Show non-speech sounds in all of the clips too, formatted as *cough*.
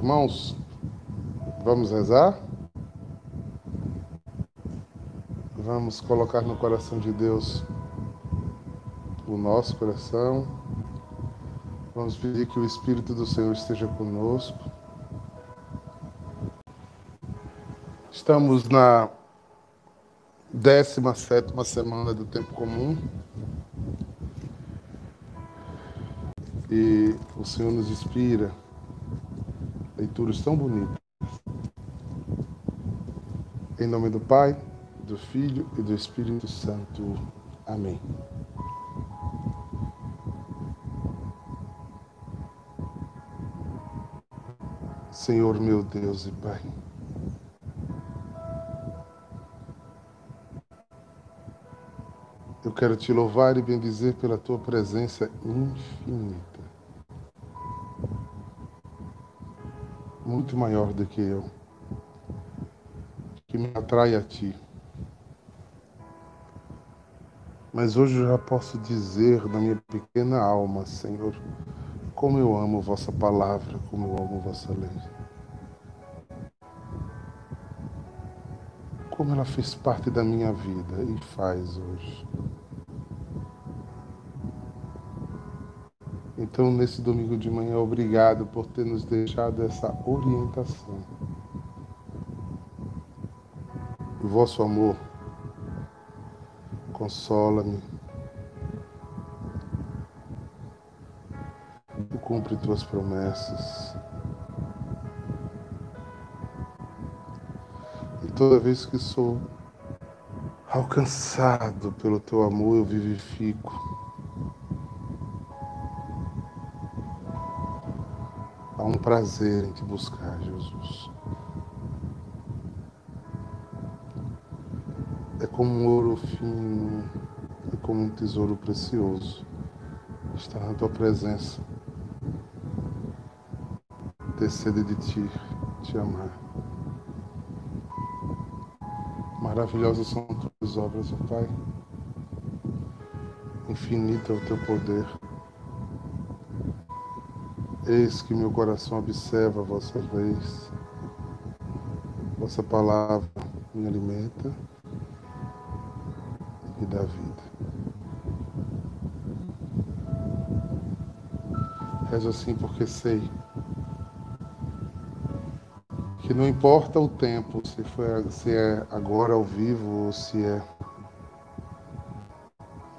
Irmãos, vamos rezar? Vamos colocar no coração de Deus o nosso coração. Vamos pedir que o Espírito do Senhor esteja conosco. Estamos na 17 semana do tempo comum. E o Senhor nos inspira leituras tão bonitas. Em nome do Pai, do Filho e do Espírito Santo. Amém. Senhor meu Deus e Pai. Eu quero te louvar e bendizer pela tua presença infinita. Muito maior do que eu, que me atrai a Ti. Mas hoje eu já posso dizer na minha pequena alma, Senhor, como eu amo vossa palavra, como eu amo vossa lei. Como ela fez parte da minha vida e faz hoje. Então, nesse domingo de manhã, obrigado por ter nos deixado essa orientação. O vosso amor consola-me. Cumpre tuas promessas. E toda vez que sou alcançado pelo teu amor, eu vivifico prazer em te buscar, Jesus. É como um ouro fino, é como um tesouro precioso. Estar na tua presença. Ter sede de ti, te amar. Maravilhosas são tuas obras, ó Pai. Infinito é o teu poder. Eis que meu coração observa a vossa leis. Vossa palavra me alimenta e dá vida. Rezo assim porque sei que não importa o tempo, se, foi, se é agora ao vivo ou se é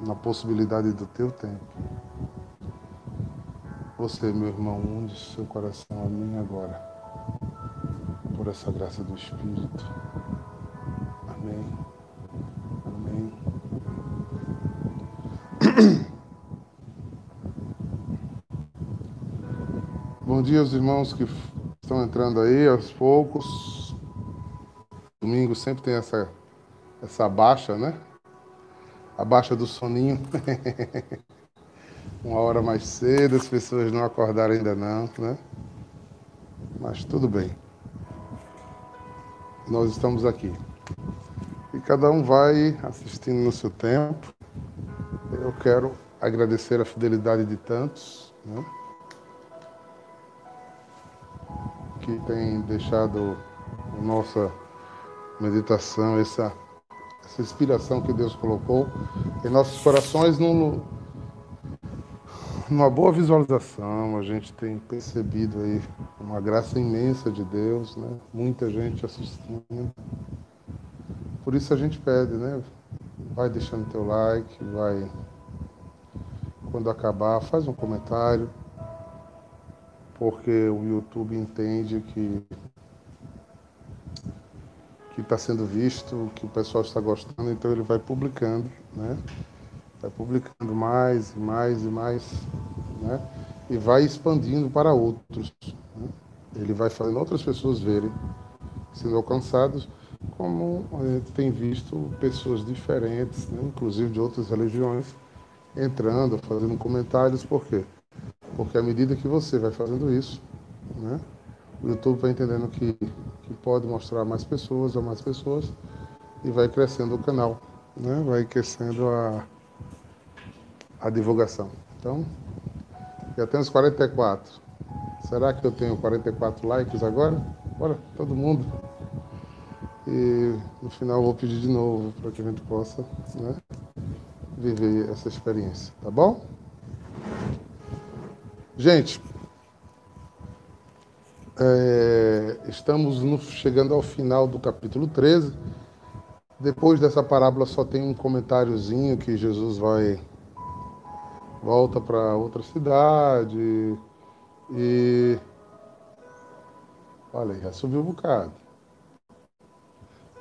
na possibilidade do teu tempo. Você, meu irmão, unde seu coração a mim agora, por essa graça do Espírito. Amém. Amém. *coughs* Bom dia aos irmãos que estão entrando aí aos poucos. Domingo sempre tem essa, essa baixa, né? A baixa do soninho. *laughs* uma hora mais cedo, as pessoas não acordaram ainda não, né? Mas tudo bem. Nós estamos aqui. E cada um vai assistindo no seu tempo. Eu quero agradecer a fidelidade de tantos, né? Que tem deixado a nossa meditação, essa, essa inspiração que Deus colocou em nossos corações no, numa boa visualização, a gente tem percebido aí uma graça imensa de Deus, né? Muita gente assistindo. Por isso a gente pede, né? Vai deixando teu like, vai quando acabar, faz um comentário, porque o YouTube entende que que está sendo visto, que o pessoal está gostando, então ele vai publicando, né? Vai publicando mais e mais e mais, né? E vai expandindo para outros. Né? Ele vai fazendo outras pessoas verem, sendo alcançados, como a gente tem visto pessoas diferentes, né? inclusive de outras religiões, entrando, fazendo comentários. Por quê? Porque à medida que você vai fazendo isso, né? o YouTube vai entendendo que, que pode mostrar mais pessoas a mais pessoas e vai crescendo o canal, né? vai crescendo a a divulgação. Então, já temos 44. Será que eu tenho 44 likes agora? Bora, todo mundo. E no final vou pedir de novo para que a gente possa né, viver essa experiência, tá bom? Gente, é, estamos no, chegando ao final do capítulo 13. Depois dessa parábola só tem um comentáriozinho que Jesus vai volta para outra cidade e olha, já subiu um bocado.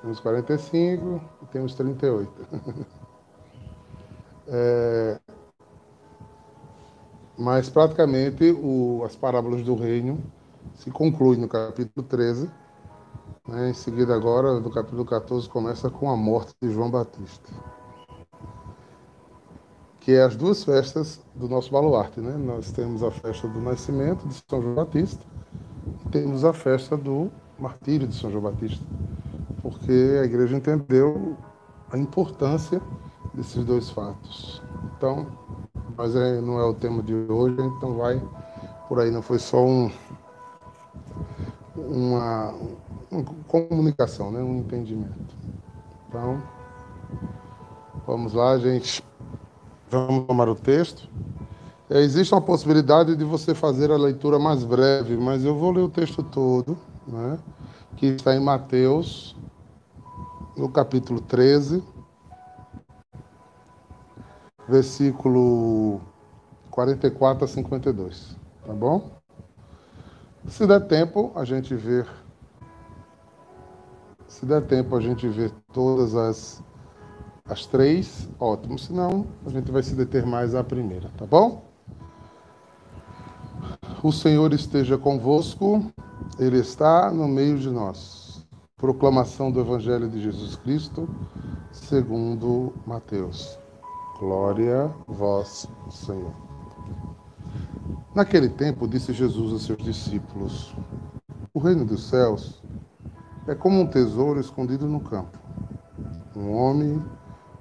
Temos 45 e temos 38. *laughs* é, mas praticamente o, as parábolas do reino se concluem no capítulo 13. Né? Em seguida, agora, do capítulo 14, começa com a morte de João Batista. Que é as duas festas do nosso baluarte. Né? Nós temos a festa do nascimento de São João Batista e temos a festa do martírio de São João Batista porque a igreja entendeu a importância desses dois fatos. Então, mas é, não é o tema de hoje, então vai por aí, não foi só um, uma, uma comunicação, né? um entendimento. Então, vamos lá, gente. Vamos tomar o texto. É, existe uma possibilidade de você fazer a leitura mais breve, mas eu vou ler o texto todo, né? que está em Mateus no capítulo 13, versículo 44 a 52. Tá bom? Se der tempo, a gente ver. Se der tempo, a gente ver todas as, as três, ótimo. Senão, a gente vai se deter mais à primeira, tá bom? O Senhor esteja convosco, Ele está no meio de nós. Proclamação do Evangelho de Jesus Cristo, segundo Mateus. Glória vós, Senhor. Naquele tempo, disse Jesus a seus discípulos: O reino dos céus é como um tesouro escondido no campo. Um homem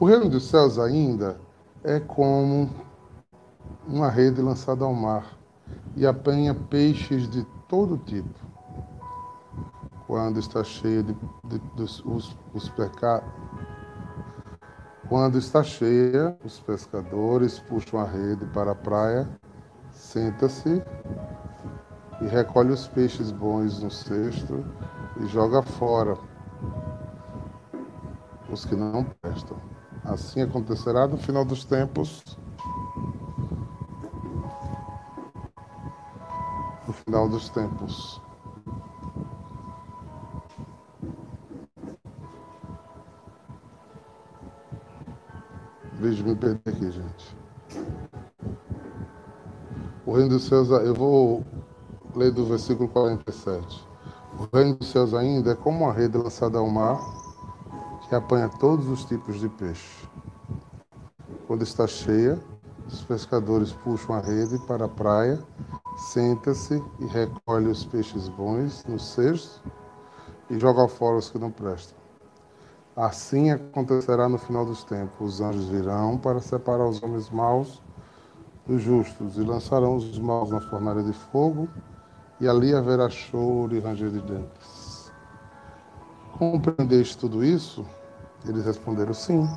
O reino dos céus ainda é como uma rede lançada ao mar e apanha peixes de todo tipo quando está cheia de, de, dos os, os pecados. Quando está cheia, os pescadores puxam a rede para a praia, senta-se e recolhe os peixes bons no cesto e joga fora os que não prestam. Assim acontecerá no final dos tempos. No final dos tempos. Vejo me perder aqui, gente. O reino dos céus, eu vou ler do versículo 47. O reino dos céus ainda é como uma rede lançada ao mar que apanha todos os tipos de peixe. Quando está cheia, os pescadores puxam a rede para a praia, senta-se e recolhe os peixes bons no cesto e joga fora os que não prestam. Assim acontecerá no final dos tempos. Os anjos virão para separar os homens maus dos justos e lançarão os maus na fornalha de fogo, e ali haverá choro e ranger de dentes. Compreendeste tudo isso? Eles responderam sim.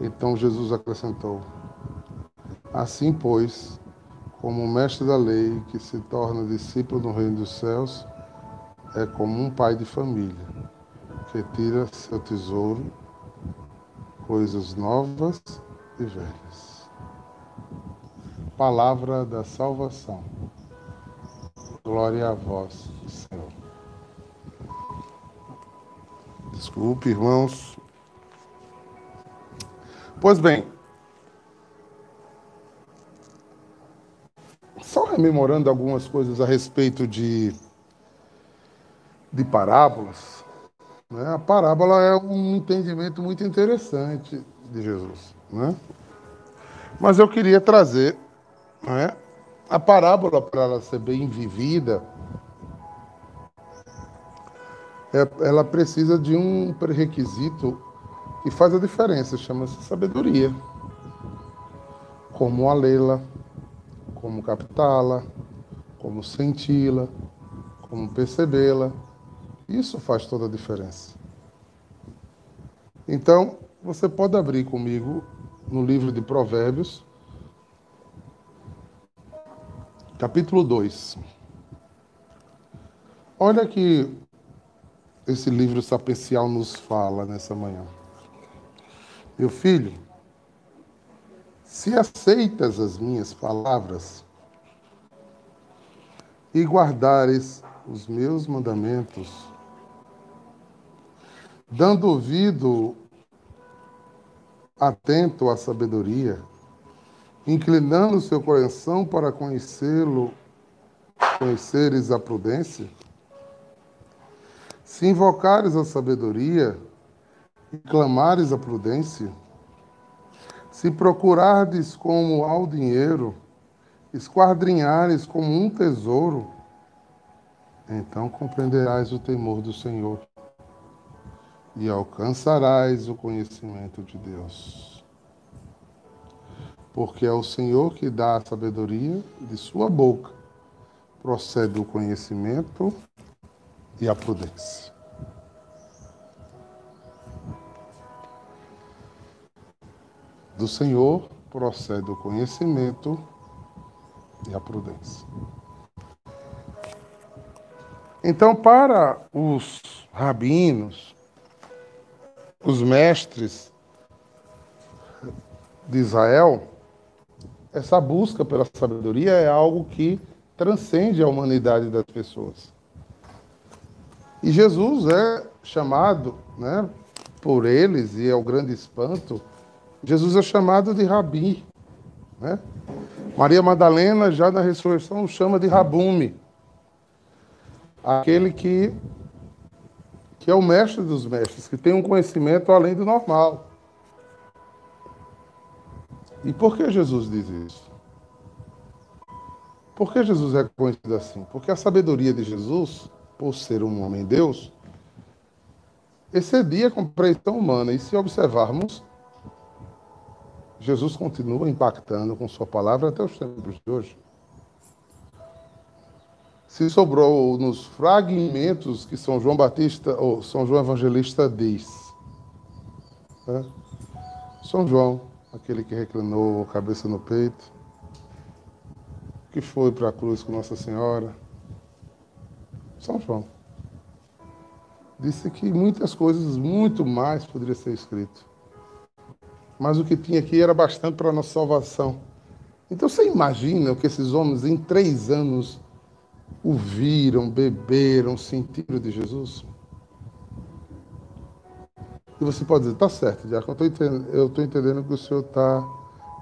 Então Jesus acrescentou: Assim, pois, como o mestre da lei que se torna discípulo do reino dos céus, é como um pai de família retira seu tesouro, coisas novas e velhas. Palavra da salvação. Glória a vós, Senhor. Desculpe, irmãos. Pois bem, só rememorando algumas coisas a respeito de de parábolas, né? a parábola é um entendimento muito interessante de Jesus. Né? Mas eu queria trazer né, a parábola para ela ser bem vivida. É, ela precisa de um pré-requisito que faz a diferença, chama-se sabedoria. Como a lê-la, como captá-la, como senti-la, como percebê-la. Isso faz toda a diferença. Então, você pode abrir comigo no livro de Provérbios, capítulo 2. Olha que esse livro sapecial nos fala nessa manhã. Meu filho, se aceitas as minhas palavras e guardares os meus mandamentos, dando ouvido atento à sabedoria, inclinando seu coração para conhecê-lo, conheceres a prudência, se invocares a sabedoria, e clamares a prudência, se procurardes como ao dinheiro, esquadrinhares como um tesouro, então compreenderás o temor do Senhor e alcançarás o conhecimento de Deus. Porque é o Senhor que dá a sabedoria, de sua boca procede o conhecimento e a prudência. Do Senhor procede o conhecimento e a prudência. Então, para os rabinos, os mestres de Israel, essa busca pela sabedoria é algo que transcende a humanidade das pessoas. E Jesus é chamado, né, por eles, e é o grande espanto, Jesus é chamado de Rabi. Né? Maria Madalena, já na ressurreição, o chama de Rabume. Aquele que, que é o mestre dos mestres, que tem um conhecimento além do normal. E por que Jesus diz isso? Por que Jesus é conhecido assim? Porque a sabedoria de Jesus, por ser um homem Deus, excedia a compreensão humana. E se observarmos, Jesus continua impactando com sua palavra até os tempos de hoje. Se sobrou nos fragmentos que São João Batista ou São João Evangelista diz. Né? São João, aquele que reclinou a cabeça no peito, que foi para a cruz com Nossa Senhora. São João. Disse que muitas coisas, muito mais poderia ser escrito mas o que tinha aqui era bastante para a nossa salvação. Então você imagina o que esses homens em três anos ouviram, beberam, sentiram de Jesus? E você pode dizer, tá certo, Diácono, eu estou entendendo o que o senhor está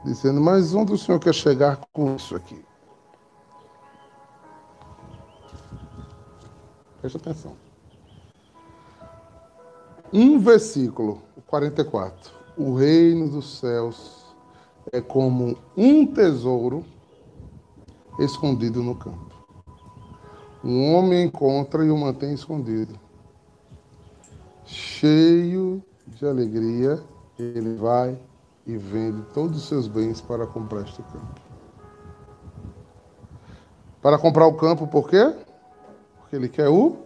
dizendo, mas onde o senhor quer chegar com isso aqui? Preste atenção. Um versículo, 44 o reino dos céus é como um tesouro escondido no campo. Um homem encontra e o mantém escondido. Cheio de alegria, ele vai e vende todos os seus bens para comprar este campo. Para comprar o campo, por quê? Porque ele quer o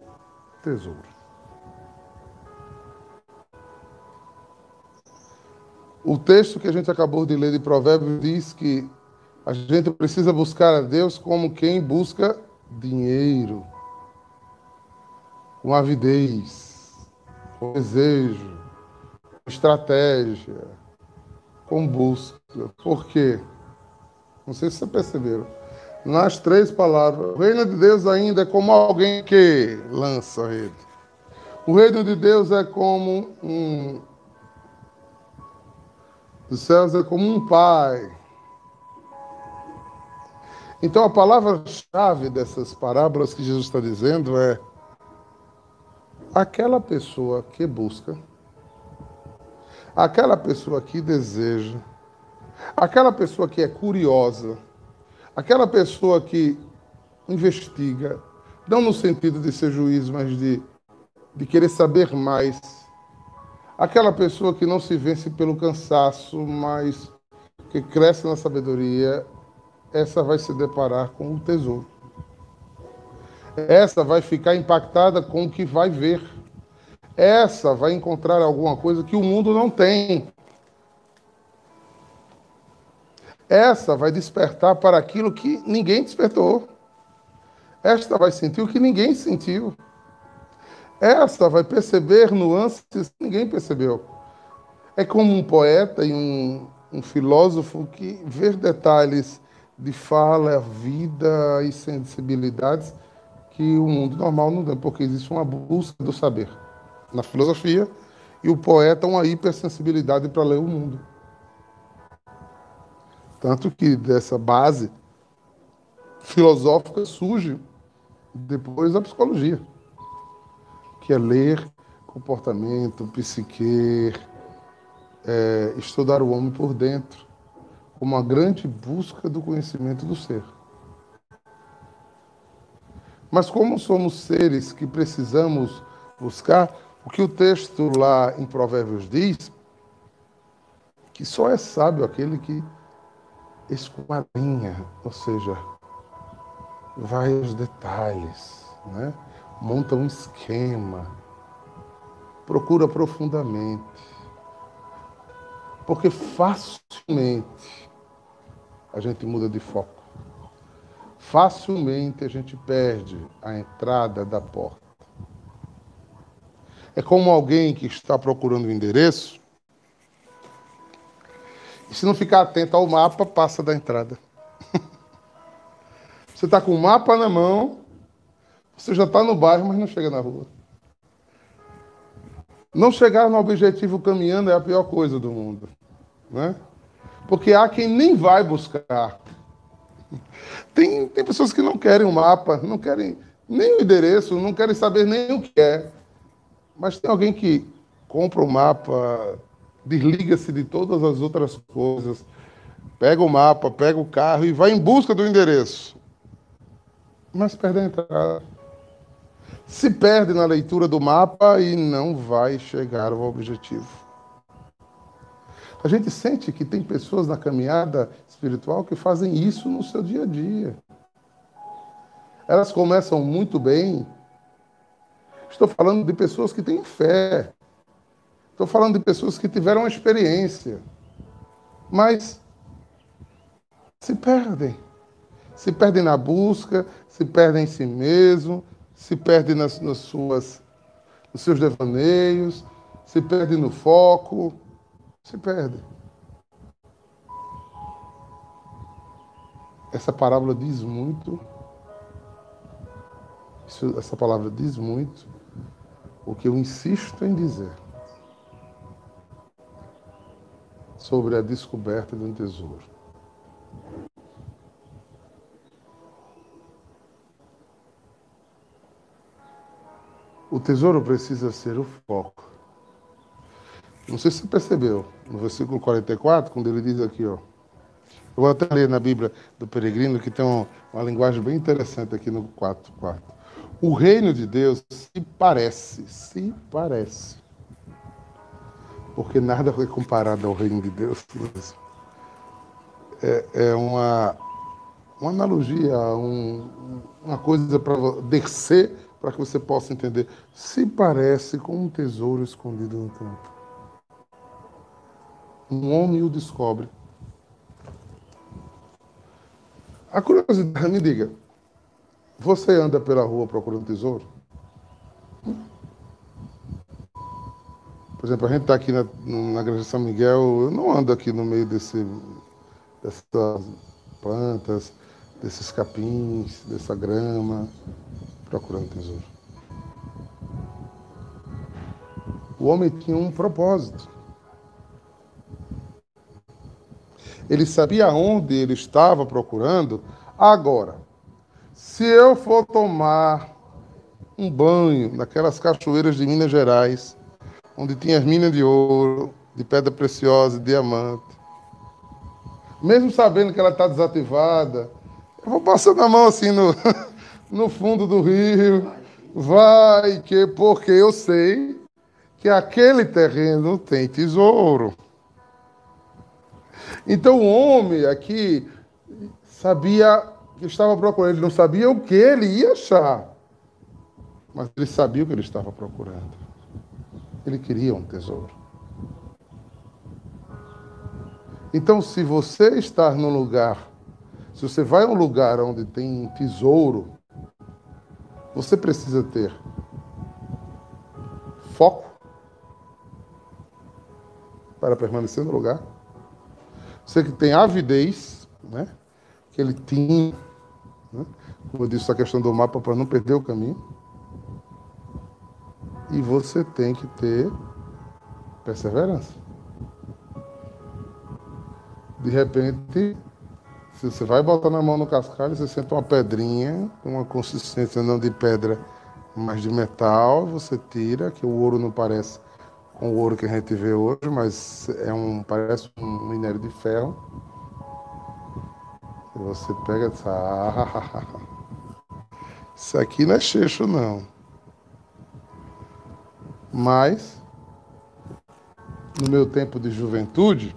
tesouro. O texto que a gente acabou de ler de Provérbios diz que a gente precisa buscar a Deus como quem busca dinheiro, com avidez, com desejo, com estratégia, com busca. Por quê? Não sei se vocês perceberam. Nas três palavras, o reino de Deus ainda é como alguém que lança a rede. O reino de Deus é como um, dos céus é como um pai. Então a palavra-chave dessas parábolas que Jesus está dizendo é aquela pessoa que busca, aquela pessoa que deseja, aquela pessoa que é curiosa, aquela pessoa que investiga, não no sentido de ser juiz, mas de, de querer saber mais, aquela pessoa que não se vence pelo cansaço, mas que cresce na sabedoria, essa vai se deparar com o tesouro essa vai ficar impactada com o que vai ver. Essa vai encontrar alguma coisa que o mundo não tem. Essa vai despertar para aquilo que ninguém despertou. Esta vai sentir o que ninguém sentiu. Esta vai perceber nuances que ninguém percebeu. É como um poeta e um, um filósofo que vê detalhes de fala, vida e sensibilidades que o mundo normal não tem, porque existe uma busca do saber na filosofia e o poeta uma hipersensibilidade para ler o mundo. Tanto que dessa base filosófica surge depois a psicologia, que é ler comportamento, psique, é, estudar o homem por dentro, como uma grande busca do conhecimento do ser. Mas como somos seres que precisamos buscar, o que o texto lá em Provérbios diz, que só é sábio aquele que esquadrinha, ou seja, vai aos detalhes, né? Monta um esquema, procura profundamente. Porque facilmente a gente muda de foco facilmente a gente perde a entrada da porta. É como alguém que está procurando o um endereço e se não ficar atento ao mapa, passa da entrada. *laughs* você está com o mapa na mão, você já está no bairro, mas não chega na rua. Não chegar no objetivo caminhando é a pior coisa do mundo. Né? Porque há quem nem vai buscar tem, tem pessoas que não querem o mapa, não querem nem o endereço, não querem saber nem o que é. Mas tem alguém que compra o mapa, desliga-se de todas as outras coisas, pega o mapa, pega o carro e vai em busca do endereço. Mas perde a entrada. Se perde na leitura do mapa e não vai chegar ao objetivo. A gente sente que tem pessoas na caminhada espiritual que fazem isso no seu dia a dia. Elas começam muito bem. Estou falando de pessoas que têm fé. Estou falando de pessoas que tiveram experiência. Mas se perdem. Se perdem na busca, se perdem em si mesmo, se perdem nas, nas suas, nos seus devaneios, se perdem no foco se perde. Essa parábola diz muito, essa palavra diz muito o que eu insisto em dizer sobre a descoberta de um tesouro. O tesouro precisa ser o foco. Não sei se você percebeu, no versículo 44, quando ele diz aqui, ó. Eu vou até ler na Bíblia do Peregrino, que tem uma, linguagem bem interessante aqui no 4, 4. O reino de Deus se parece, se parece. Porque nada foi comparado ao reino de Deus. É, é uma, uma analogia, um, uma coisa para descer para que você possa entender. Se parece com um tesouro escondido no campo um homem o descobre. A curiosidade, me diga, você anda pela rua procurando tesouro? Por exemplo, a gente está aqui na, na Igreja São Miguel, eu não ando aqui no meio desse, dessas plantas, desses capins, dessa grama, procurando tesouro. O homem tinha um propósito. ele sabia onde ele estava procurando. Agora, se eu for tomar um banho naquelas cachoeiras de Minas Gerais, onde tinha as minas de ouro, de pedra preciosa, de diamante. Mesmo sabendo que ela está desativada, eu vou passando a mão assim no, *laughs* no fundo do rio. Vai que, porque eu sei que aquele terreno tem tesouro. Então o homem aqui sabia que estava procurando, ele não sabia o que ele ia achar, mas ele sabia o que ele estava procurando. Ele queria um tesouro. Então, se você está num lugar, se você vai a um lugar onde tem tesouro, você precisa ter foco para permanecer no lugar. Você que tem avidez, né? que ele tinha, né? como eu disse, a questão do mapa para não perder o caminho. E você tem que ter perseverança. De repente, se você vai botar na mão no cascalho, você sente uma pedrinha, uma consistência não de pedra, mas de metal, você tira, que o ouro não parece com o ouro que a gente vê hoje, mas é um parece um minério de ferro. E você pega e diz, ah, *laughs* isso aqui não é cheixo não. Mas no meu tempo de juventude,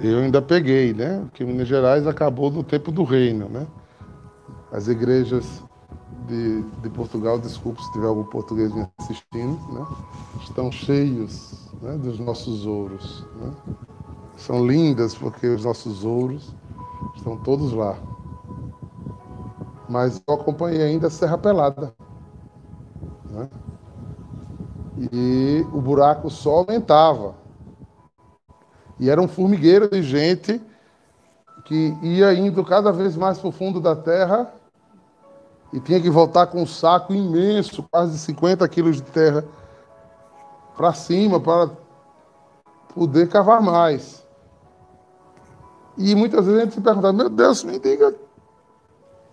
eu ainda peguei, né? Porque Minas Gerais acabou no tempo do reino, né? As igrejas de, de Portugal, desculpe se tiver algum português me assistindo, né? estão cheios né, dos nossos ouros. Né? São lindas porque os nossos ouros estão todos lá. Mas eu acompanhei ainda a Serra Pelada. Né? E o buraco só aumentava. E era um formigueiro de gente que ia indo cada vez mais para o fundo da terra e tinha que voltar com um saco imenso, quase 50 quilos de terra, para cima, para poder cavar mais. E muitas vezes a gente se perguntava, meu Deus, me diga.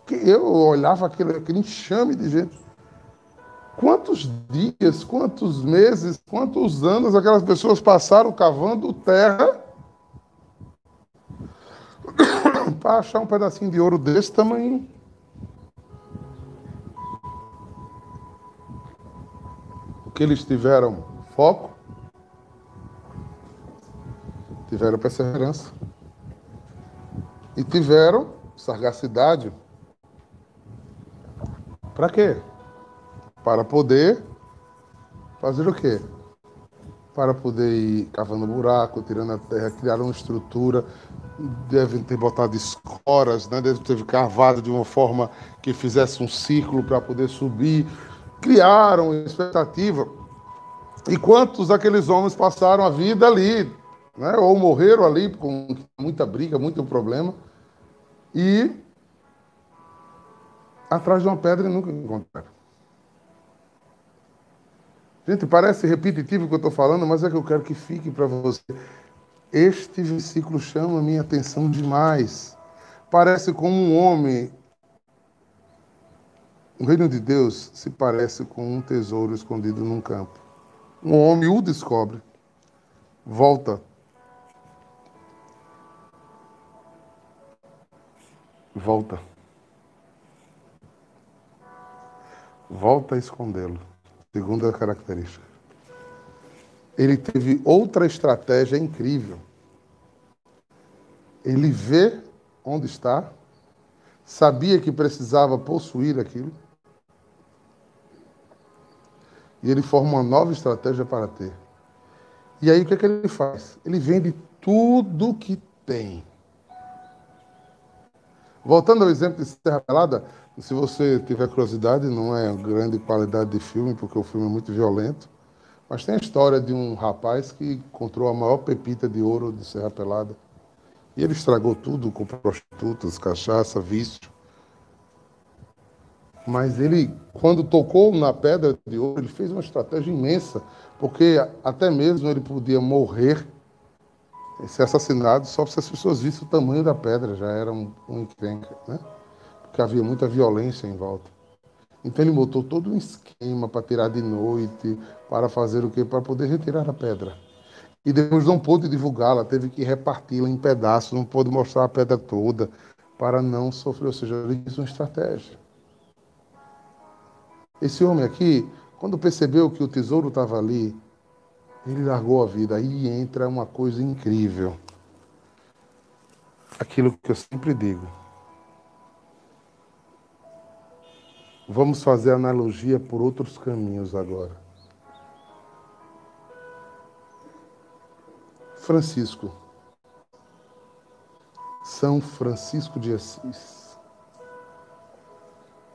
Que eu olhava aquele, aquele enxame de gente. Quantos dias, quantos meses, quantos anos aquelas pessoas passaram cavando terra *coughs* para achar um pedacinho de ouro desse tamanho? que eles tiveram foco, tiveram perseverança e tiveram sagacidade. Para quê? Para poder fazer o quê? Para poder ir cavando buraco, tirando a terra, criar uma estrutura, devem ter botado escoras, né? devem ter cavado de uma forma que fizesse um círculo para poder subir criaram expectativa. E quantos daqueles homens passaram a vida ali, né? ou morreram ali com muita briga, muito problema, e atrás de uma pedra e nunca encontraram. Gente, parece repetitivo o que eu estou falando, mas é que eu quero que fique para você. Este versículo chama a minha atenção demais. Parece como um homem o reino de Deus se parece com um tesouro escondido num campo. Um homem o descobre, volta. Volta. Volta a escondê-lo. Segunda característica. Ele teve outra estratégia incrível. Ele vê onde está, sabia que precisava possuir aquilo e ele forma uma nova estratégia para ter. E aí o que, é que ele faz? Ele vende tudo que tem. Voltando ao exemplo de Serra Pelada, se você tiver curiosidade, não é grande qualidade de filme, porque o filme é muito violento, mas tem a história de um rapaz que encontrou a maior pepita de ouro de Serra Pelada. E ele estragou tudo com prostitutas, cachaça, vício. Mas ele, quando tocou na pedra de ouro, ele fez uma estratégia imensa, porque até mesmo ele podia morrer, ser assassinado, só se as pessoas vissem o tamanho da pedra, já era um, um encrenca, né? Porque havia muita violência em volta. Então ele montou todo um esquema para tirar de noite, para fazer o quê? Para poder retirar a pedra. E depois não pôde divulgá-la, teve que reparti-la em pedaços, não pôde mostrar a pedra toda, para não sofrer. Ou seja, ele fez uma estratégia. Esse homem aqui, quando percebeu que o tesouro estava ali, ele largou a vida. Aí entra uma coisa incrível. Aquilo que eu sempre digo. Vamos fazer analogia por outros caminhos agora. Francisco. São Francisco de Assis.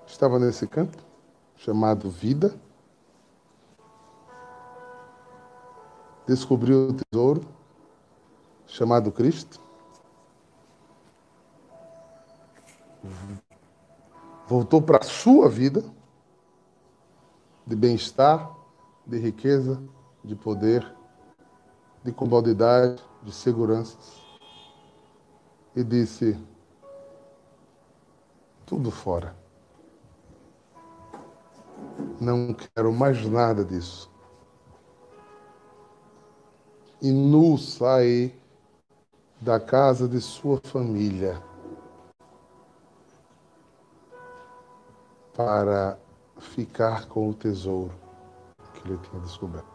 Estava nesse canto, chamado Vida. Descobriu o tesouro, chamado Cristo. Voltou para a sua vida de bem-estar, de riqueza, de poder, de comodidade, de seguranças. E disse: tudo fora. Não quero mais nada disso. E nu sai da casa de sua família para ficar com o tesouro que ele tinha descoberto.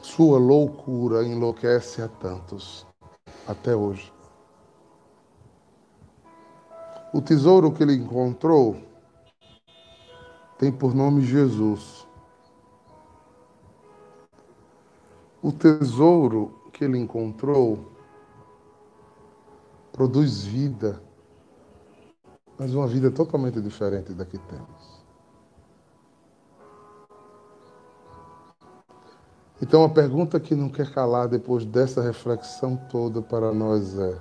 Sua loucura enlouquece a tantos, até hoje. O tesouro que ele encontrou tem por nome Jesus. O tesouro que ele encontrou produz vida, mas uma vida totalmente diferente da que temos. Então a pergunta que não quer calar depois dessa reflexão toda para nós é: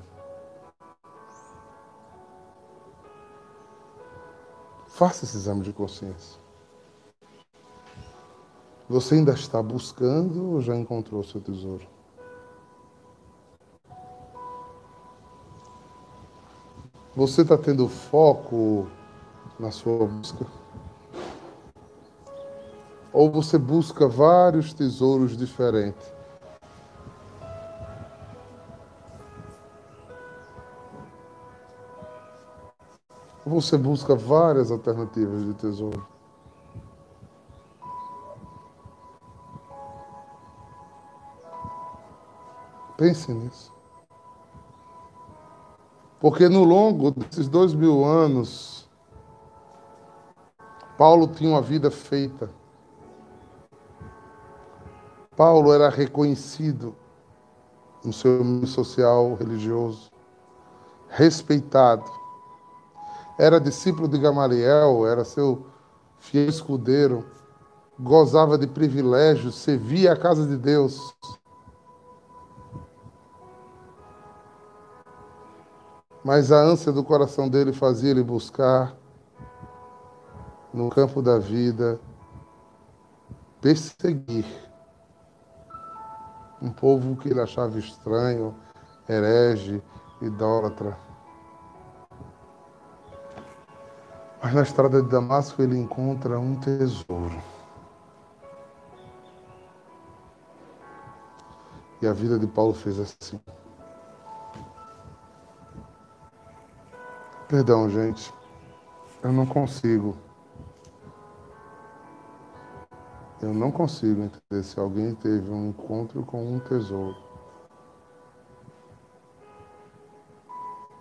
faça esse exame de consciência. Você ainda está buscando ou já encontrou seu tesouro? Você está tendo foco na sua busca? Ou você busca vários tesouros diferentes? Você busca várias alternativas de tesouro? Pense nisso. Porque no longo desses dois mil anos, Paulo tinha uma vida feita. Paulo era reconhecido no seu meio social, religioso, respeitado. Era discípulo de Gamaliel, era seu fiel escudeiro, gozava de privilégios, servia a casa de Deus. Mas a ânsia do coração dele fazia ele buscar no campo da vida perseguir um povo que ele achava estranho, herege, idólatra. Mas na estrada de Damasco ele encontra um tesouro. E a vida de Paulo fez assim. Perdão, gente. Eu não consigo. Eu não consigo entender se alguém teve um encontro com um tesouro.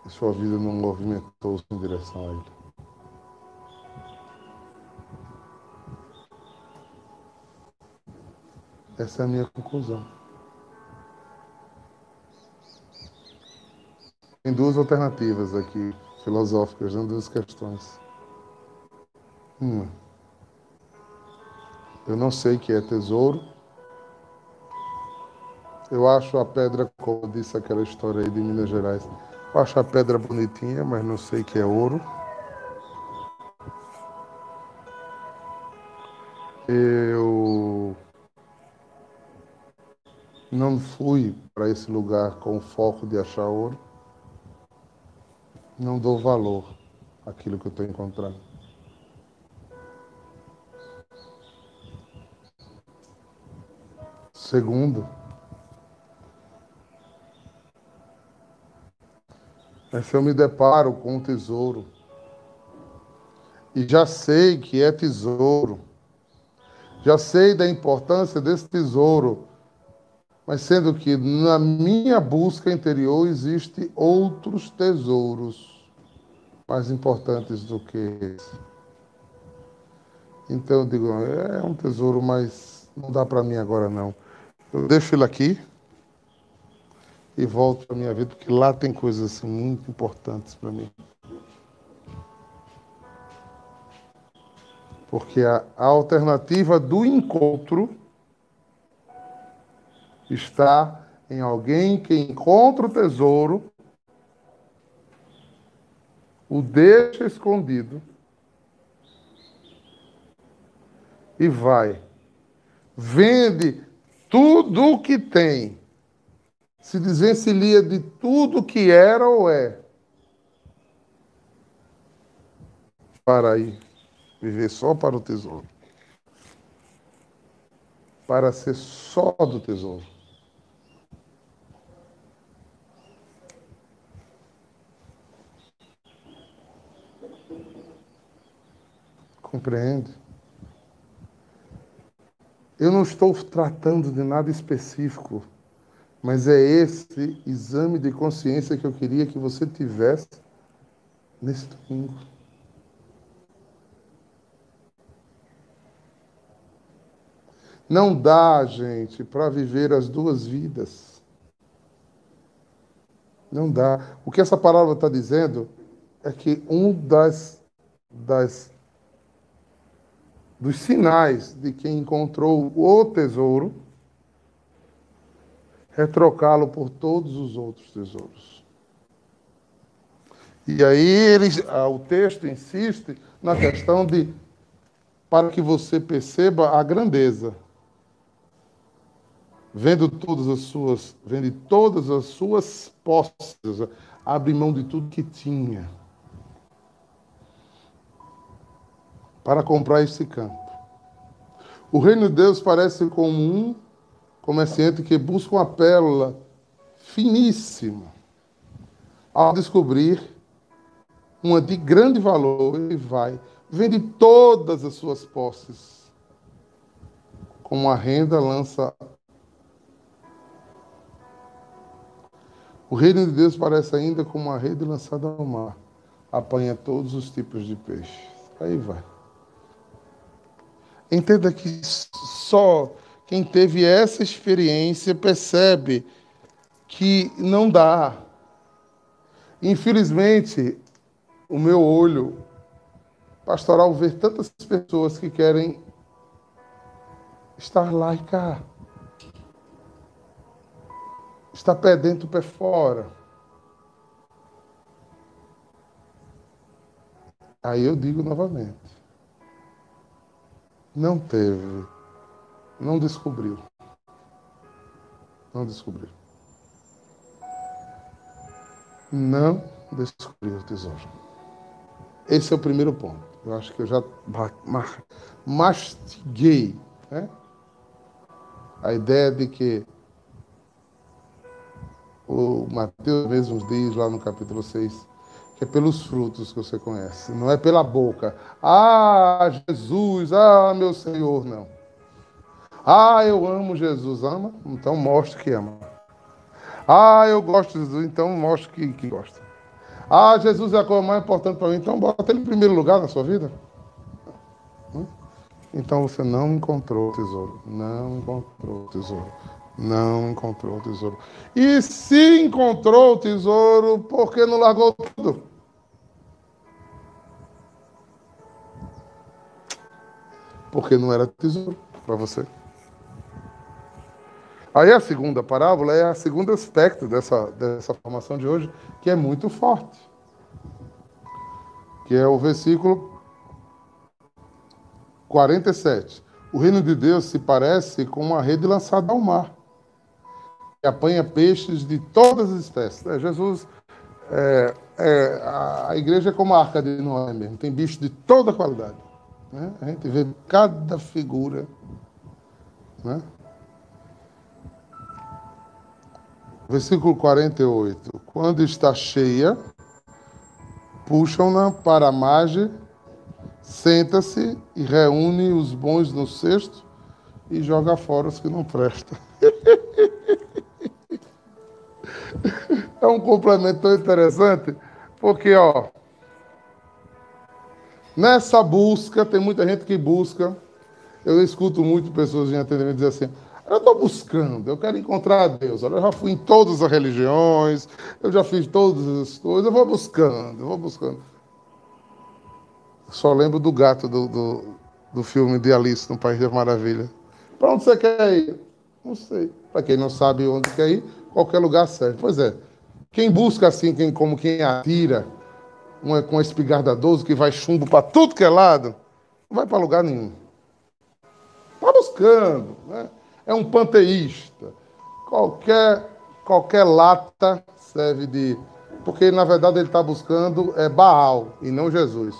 E sua vida não movimentou-se em direção a ele. Essa é a minha conclusão. Tem duas alternativas aqui filosóficas, né? duas questões. Uma, eu não sei o que é tesouro. Eu acho a pedra, como disse aquela história aí de Minas Gerais, eu acho a pedra bonitinha, mas não sei o que é ouro. Eu não fui para esse lugar com o foco de achar ouro não dou valor àquilo que eu estou encontrando. Segundo, é se eu me deparo com um tesouro e já sei que é tesouro, já sei da importância desse tesouro, mas sendo que na minha busca interior existe outros tesouros mais importantes do que esse. Então eu digo, é um tesouro, mas não dá para mim agora não. Eu deixo ele aqui e volto para minha vida, porque lá tem coisas assim, muito importantes para mim. Porque a, a alternativa do encontro está em alguém que encontra o tesouro, o deixa escondido e vai. Vende tudo o que tem, se desvencilha de tudo que era ou é, para ir Viver só para o tesouro. Para ser só do tesouro. Compreende? Eu não estou tratando de nada específico, mas é esse exame de consciência que eu queria que você tivesse nesse domingo. Não dá, gente, para viver as duas vidas. Não dá. O que essa palavra está dizendo é que um das, das dos sinais de quem encontrou o tesouro é trocá-lo por todos os outros tesouros. E aí eles, o texto insiste na questão de para que você perceba a grandeza vendo todas as suas, vende todas as suas posses, abre mão de tudo que tinha para comprar esse campo. O reino de Deus parece como um comerciante que busca uma pérola finíssima. Ao descobrir uma de grande valor, ele vai, vende todas as suas posses. Como a renda lança O reino de Deus parece ainda como uma rede lançada ao mar. Apanha todos os tipos de peixes. Aí vai. Entenda que só quem teve essa experiência percebe que não dá. Infelizmente, o meu olho pastoral vê tantas pessoas que querem estar lá e cá. Está pé dentro, pé fora. Aí eu digo novamente. Não teve. Não descobriu. Não descobriu. Não descobriu o tesouro. Esse é o primeiro ponto. Eu acho que eu já mastiguei né? a ideia de que o Mateus mesmo diz lá no capítulo 6, que é pelos frutos que você conhece, não é pela boca. Ah, Jesus, ah, meu Senhor, não. Ah, eu amo Jesus, ama? Então mostre que ama. Ah, eu gosto de Jesus, então mostre que, que gosta. Ah, Jesus é a coisa mais importante para mim, então bota ele em primeiro lugar na sua vida. Hum? Então você não encontrou o tesouro. Não encontrou o tesouro. Não encontrou o tesouro. E se encontrou o tesouro, por que não largou tudo? Porque não era tesouro para você. Aí a segunda parábola é a segundo aspecto dessa, dessa formação de hoje, que é muito forte. Que é o versículo 47. O reino de Deus se parece com uma rede lançada ao mar que apanha peixes de todas as espécies. É, Jesus É, é, a, igreja é como a arca de Noé mesmo, tem bicho de toda qualidade. Né? A gente vê cada figura. Né? Versículo 48. Quando está cheia, puxam-na para a margem, senta-se e reúne os bons no cesto e joga fora os que não prestam. *laughs* é um complemento tão interessante, porque, ó, nessa busca, tem muita gente que busca, eu escuto muito pessoas em atendimento dizer assim, eu estou buscando, eu quero encontrar Deus. Eu já fui em todas as religiões, eu já fiz todas as coisas, eu vou buscando, eu vou buscando. Só lembro do gato do, do, do filme de Alice no País das Maravilhas. Para onde você quer ir? Não sei. Para quem não sabe onde quer ir, qualquer lugar serve. Pois é. Quem busca assim, quem, como quem atira, uma, com a espingarda 12 que vai chumbo para tudo que é lado, não vai para lugar nenhum. Está buscando, né? é um panteísta. Qualquer, qualquer lata serve de. Porque, na verdade, ele está buscando é Baal e não Jesus.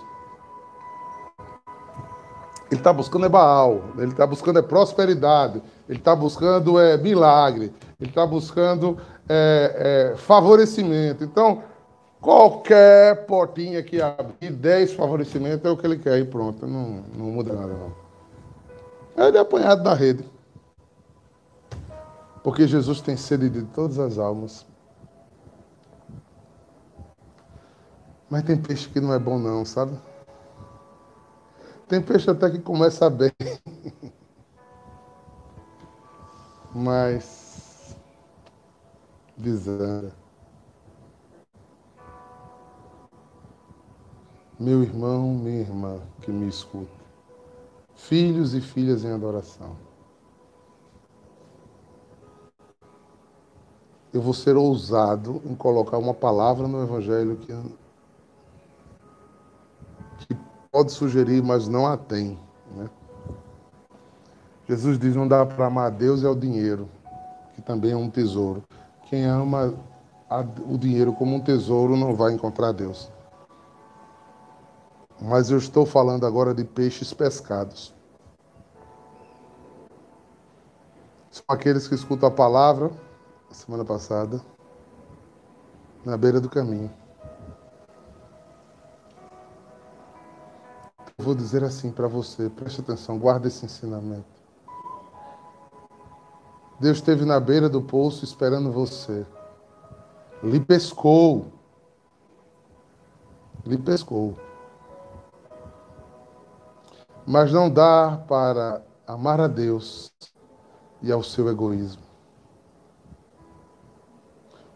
Ele está buscando é Baal, ele está buscando é prosperidade, ele está buscando é milagre, ele está buscando é, é, favorecimento. Então, qualquer portinha que abrir, 10 favorecimentos é o que ele quer e pronto, não, não muda nada não. Ele é apanhado na rede. Porque Jesus tem sede de todas as almas. Mas tem peixe que não é bom não, sabe? Tem peixe até que começa bem. *laughs* Mas desanda. Meu irmão, minha irmã que me escuta. Filhos e filhas em adoração. eu vou ser ousado em colocar uma palavra no Evangelho que, que pode sugerir, mas não a tem. Né? Jesus diz: não dá para amar a Deus e ao dinheiro, que também é um tesouro. Quem ama o dinheiro como um tesouro não vai encontrar Deus. Mas eu estou falando agora de peixes pescados. São aqueles que escutam a palavra semana passada, na beira do caminho. Eu vou dizer assim para você, preste atenção, guarda esse ensinamento. Deus esteve na beira do poço esperando você. Lhe pescou. Lhe pescou. Mas não dá para amar a Deus e ao seu egoísmo.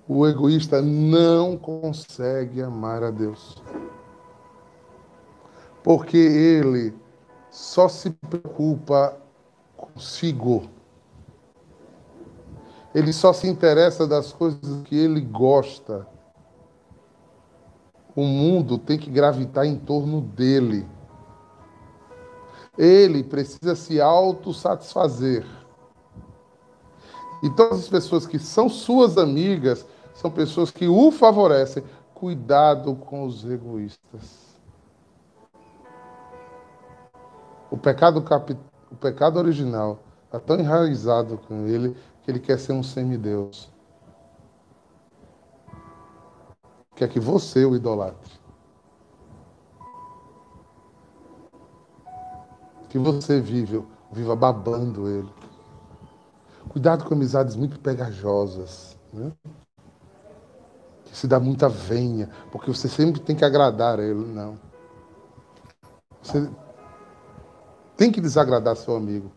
O egoísta não consegue amar a Deus. Porque ele só se preocupa consigo. Ele só se interessa das coisas que ele gosta. O mundo tem que gravitar em torno dele. Ele precisa se autossatisfazer. E todas as pessoas que são suas amigas são pessoas que o favorecem. Cuidado com os egoístas. O pecado, o pecado original está tão enraizado com ele que ele quer ser um semideus. Quer que você o idolatre. Que você vive, viva babando ele. Cuidado com amizades muito pegajosas. Né? se dá muita venha, porque você sempre tem que agradar ele. Não. Você tem que desagradar seu amigo.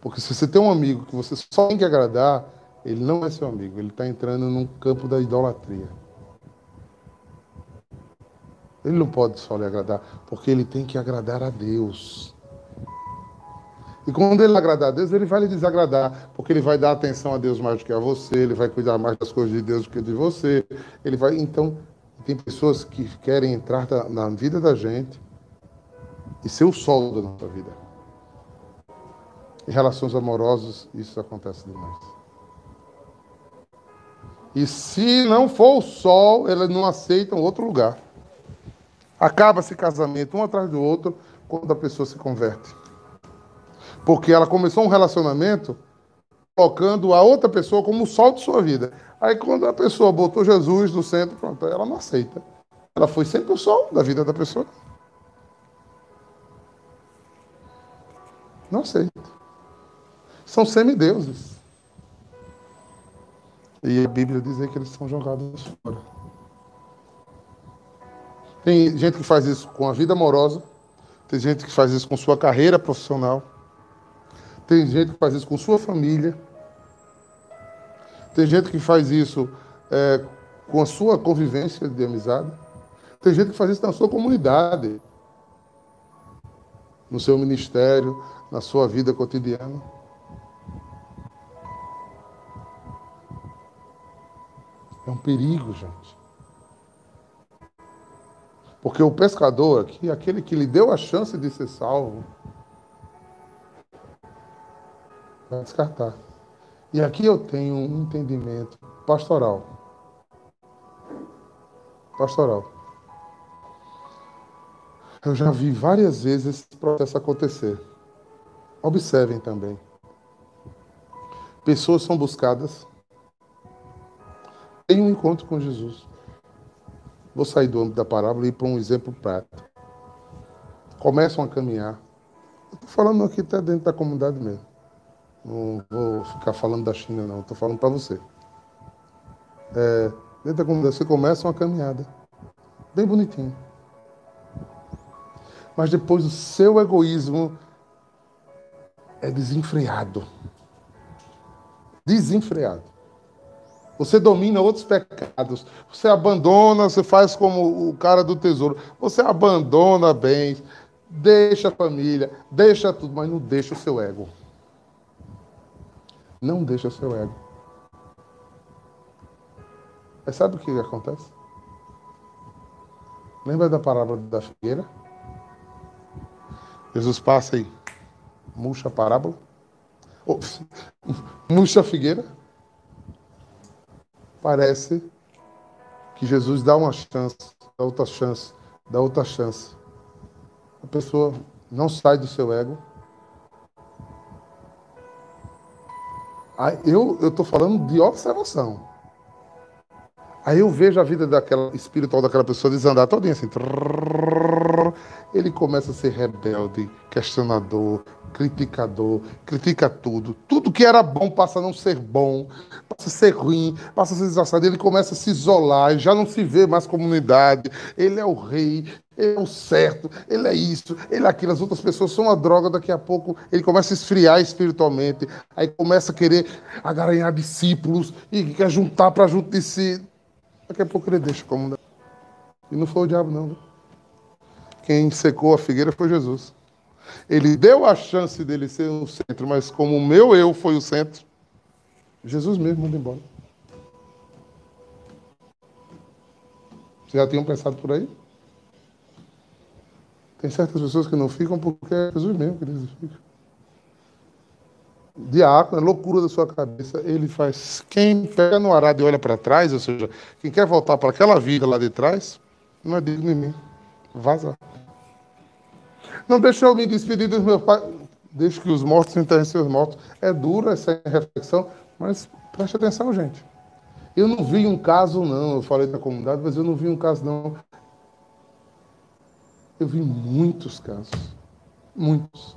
Porque se você tem um amigo que você só tem que agradar, ele não é seu amigo, ele está entrando num campo da idolatria. Ele não pode só lhe agradar, porque ele tem que agradar a Deus. E quando ele agradar a Deus, ele vai lhe desagradar, porque ele vai dar atenção a Deus mais do que a você, ele vai cuidar mais das coisas de Deus do que de você. Ele vai, então, tem pessoas que querem entrar na vida da gente e ser o sol da nossa vida. Em relações amorosas, isso acontece demais. E se não for o sol, eles não aceitam outro lugar. Acaba esse casamento um atrás do outro quando a pessoa se converte. Porque ela começou um relacionamento colocando a outra pessoa como o sol de sua vida. Aí quando a pessoa botou Jesus no centro, pronto, ela não aceita. Ela foi sempre o sol da vida da pessoa. Não aceita. São semideuses. E a Bíblia diz que eles são jogados fora. Tem gente que faz isso com a vida amorosa, tem gente que faz isso com sua carreira profissional, tem gente que faz isso com sua família, tem gente que faz isso é, com a sua convivência de amizade, tem gente que faz isso na sua comunidade, no seu ministério, na sua vida cotidiana. É um perigo, gente. Porque o pescador aqui, aquele que lhe deu a chance de ser salvo, vai descartar. E aqui eu tenho um entendimento pastoral. Pastoral. Eu já vi várias vezes esse processo acontecer. Observem também. Pessoas são buscadas em um encontro com Jesus. Vou sair do âmbito da parábola e ir para um exemplo prático. Começam a caminhar. Estou falando aqui até dentro da comunidade mesmo. Não vou ficar falando da China, não. Estou falando para você. É, dentro da comunidade, você começa uma caminhada. Bem bonitinho. Mas depois o seu egoísmo é desenfreado. Desenfreado. Você domina outros pecados. Você abandona, você faz como o cara do tesouro. Você abandona bens, deixa a família, deixa tudo, mas não deixa o seu ego. Não deixa o seu ego. Mas sabe o que acontece? Lembra da parábola da figueira? Jesus passa aí, murcha a parábola, *laughs* murcha a figueira parece que Jesus dá uma chance, dá outra chance, dá outra chance. A pessoa não sai do seu ego. Eu estou falando de observação. Aí eu vejo a vida daquela espiritual daquela pessoa desandar todinha assim. Ele começa a ser rebelde, questionador, criticador, critica tudo. Tudo que era bom passa a não ser bom, passa a ser ruim, passa a ser desgraçado. Ele começa a se isolar, já não se vê mais comunidade. Ele é o rei, ele é o certo, ele é isso, ele é aquilo. As outras pessoas são uma droga, daqui a pouco ele começa a esfriar espiritualmente, aí começa a querer agaranhar discípulos e quer juntar para junto de si. Daqui a pouco ele deixa como. E não foi o diabo, não. Quem secou a figueira foi Jesus. Ele deu a chance dele ser o centro, mas como o meu eu foi o centro, Jesus mesmo manda embora. Vocês já tinham pensado por aí? Tem certas pessoas que não ficam porque é Jesus mesmo que eles ficam diácono, é loucura da sua cabeça, ele faz. Quem pega no arado e olha para trás, ou seja, quem quer voltar para aquela vida lá de trás, não é digno de mim. Vaza. Não deixa eu me despedir dos meus pais. Deixa que os mortos enterrem seus mortos. É dura essa reflexão, mas preste atenção, gente. Eu não vi um caso, não. Eu falei da comunidade, mas eu não vi um caso, não. Eu vi muitos casos. Muitos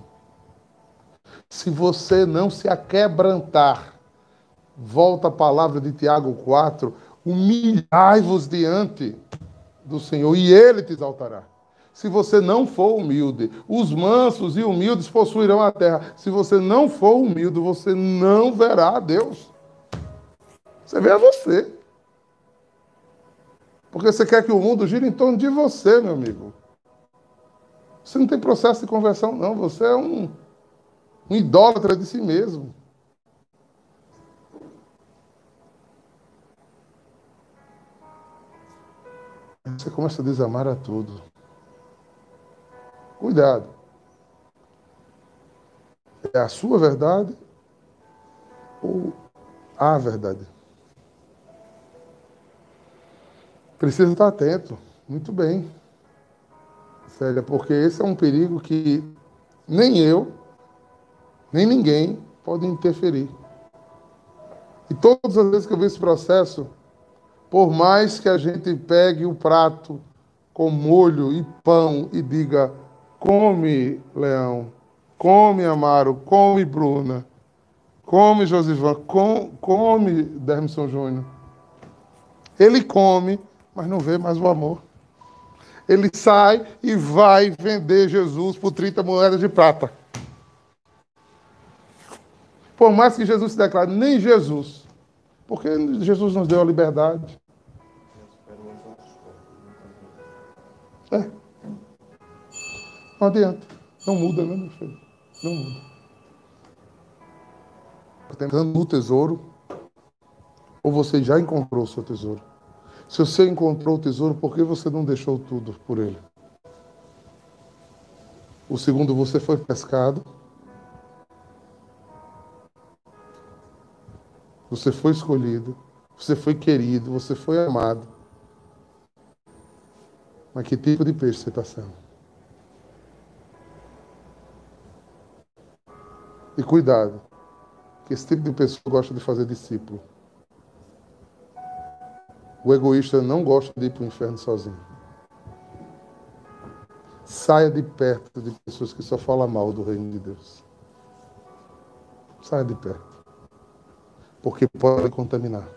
se você não se aquebrantar, volta a palavra de Tiago 4, humilhai-vos diante do Senhor e ele te exaltará. Se você não for humilde, os mansos e humildes possuirão a terra. Se você não for humilde, você não verá a Deus. Você vê a você. Porque você quer que o mundo gire em torno de você, meu amigo. Você não tem processo de conversão, não. Você é um um idólatra de si mesmo. Você começa a desamar a tudo. Cuidado. É a sua verdade ou a verdade? Precisa estar atento. Muito bem. Célia, porque esse é um perigo que nem eu, nem ninguém pode interferir. E todas as vezes que eu vejo esse processo, por mais que a gente pegue o prato com molho e pão e diga: come, Leão, come, Amaro, come, Bruna, come, Josivan, com, come, Dermson Júnior. Ele come, mas não vê mais o amor. Ele sai e vai vender Jesus por 30 moedas de prata. Por mais que Jesus se declare, nem Jesus. Porque Jesus nos deu a liberdade. É. Não adianta. Não muda, né, meu filho? Não muda. Tentando no tesouro, ou você já encontrou o seu tesouro? Se você encontrou o tesouro, por que você não deixou tudo por ele? O segundo, você foi pescado. Você foi escolhido. Você foi querido. Você foi amado. Mas que tipo de peixe você está sendo? E cuidado, que esse tipo de pessoa gosta de fazer discípulo. O egoísta não gosta de ir para o inferno sozinho. Saia de perto de pessoas que só falam mal do reino de Deus. Saia de perto. Porque pode contaminar.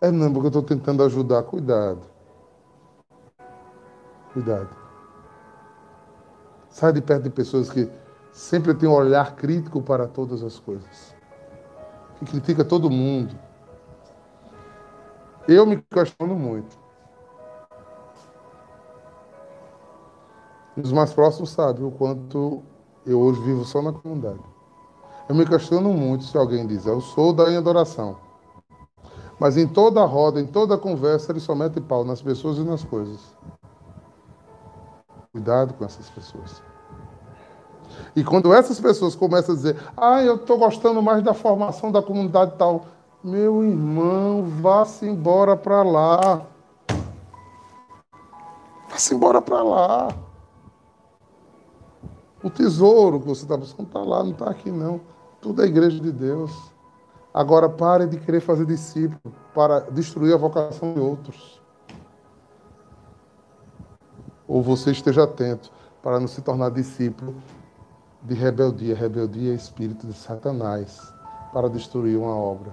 É não, porque eu estou tentando ajudar. Cuidado. Cuidado. Sai de perto de pessoas que sempre têm um olhar crítico para todas as coisas. Que critica todo mundo. Eu me questiono muito. Os mais próximos sabem o quanto eu hoje vivo só na comunidade. Eu me questiono muito se alguém diz, eu sou da adoração. Mas em toda roda, em toda conversa, ele só mete pau nas pessoas e nas coisas. Cuidado com essas pessoas. E quando essas pessoas começam a dizer, ah, eu estou gostando mais da formação da comunidade tal, meu irmão, vá-se embora para lá. Vá-se embora para lá. O tesouro que você está buscando está lá, não está aqui não. Tudo é igreja de Deus. Agora pare de querer fazer discípulo para destruir a vocação de outros ou você esteja atento para não se tornar discípulo de rebeldia. Rebeldia é espírito de Satanás para destruir uma obra.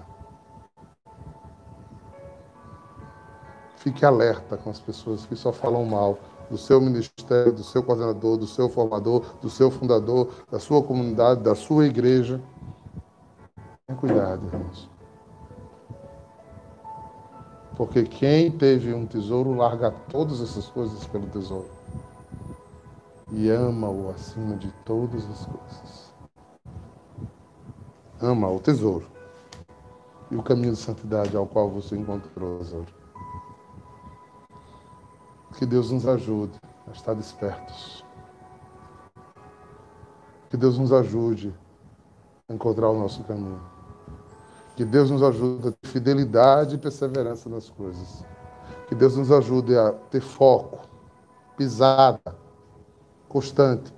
Fique alerta com as pessoas que só falam mal do seu ministério, do seu coordenador, do seu formador, do seu fundador, da sua comunidade, da sua igreja. Tenha cuidado, irmãos. Porque quem teve um tesouro larga todas essas coisas pelo tesouro. E ama-o acima de todas as coisas. Ama o tesouro. E o caminho de santidade ao qual você encontrou tesouro. Que Deus nos ajude a estar despertos. Que Deus nos ajude a encontrar o nosso caminho. Que Deus nos ajude a ter fidelidade e perseverança nas coisas. Que Deus nos ajude a ter foco, pisada, constante.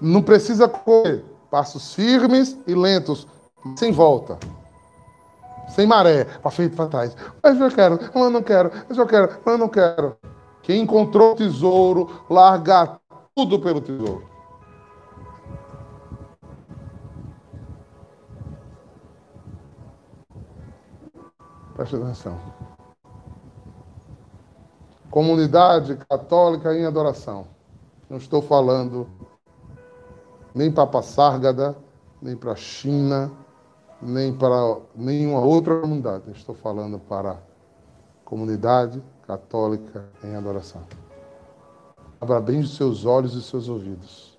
Não precisa correr passos firmes e lentos, sem volta. Sem maré, para frente e para trás. Mas eu quero, mas eu não quero, mas eu quero, mas eu não quero. Quem encontrou tesouro, larga tudo pelo tesouro. Preste atenção. Comunidade católica em adoração. Não estou falando nem para Passárgada, nem para a China, nem para nenhuma outra comunidade. Estou falando para a comunidade católica em adoração. Abra bem os seus olhos e seus ouvidos.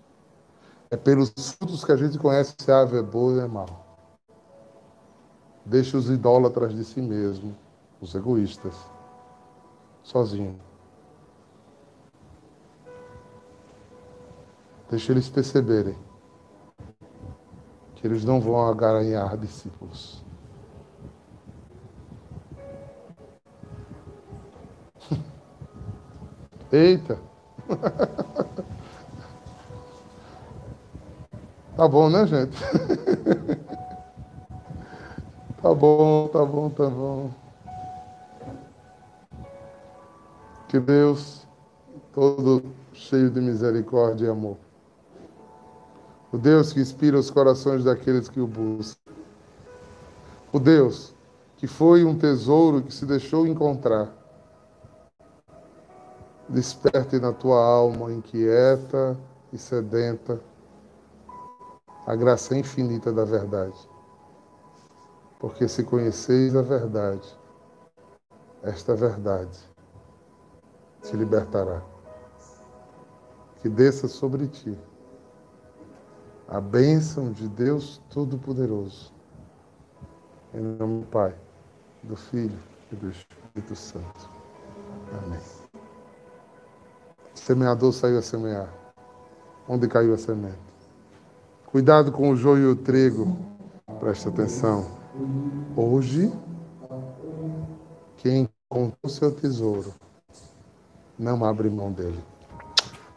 É pelos frutos que a gente conhece se a ave é boa ou é mal. Deixe os idólatras de si mesmo, os egoístas, sozinhos. Deixe eles perceberem que eles não vão agaranhar discípulos. *laughs* Eita! *laughs* tá bom, né, gente? *laughs* tá bom, tá bom, tá bom. Que Deus, todo cheio de misericórdia e amor, o Deus que inspira os corações daqueles que o buscam, o Deus que foi um tesouro que se deixou encontrar, desperte na tua alma inquieta e sedenta a graça infinita da verdade. Porque se conheceis a verdade, esta verdade te libertará. Que desça sobre ti a bênção de Deus Todo-Poderoso. Em nome do Pai, do Filho e do Espírito Santo. Amém. O semeador saiu a semear. Onde caiu a semente? Cuidado com o joio e o trigo. Presta atenção. Hoje, quem encontrou seu tesouro não abre mão dele.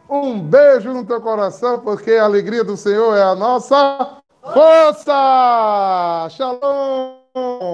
Um beijo no teu coração, porque a alegria do Senhor é a nossa força! Shalom!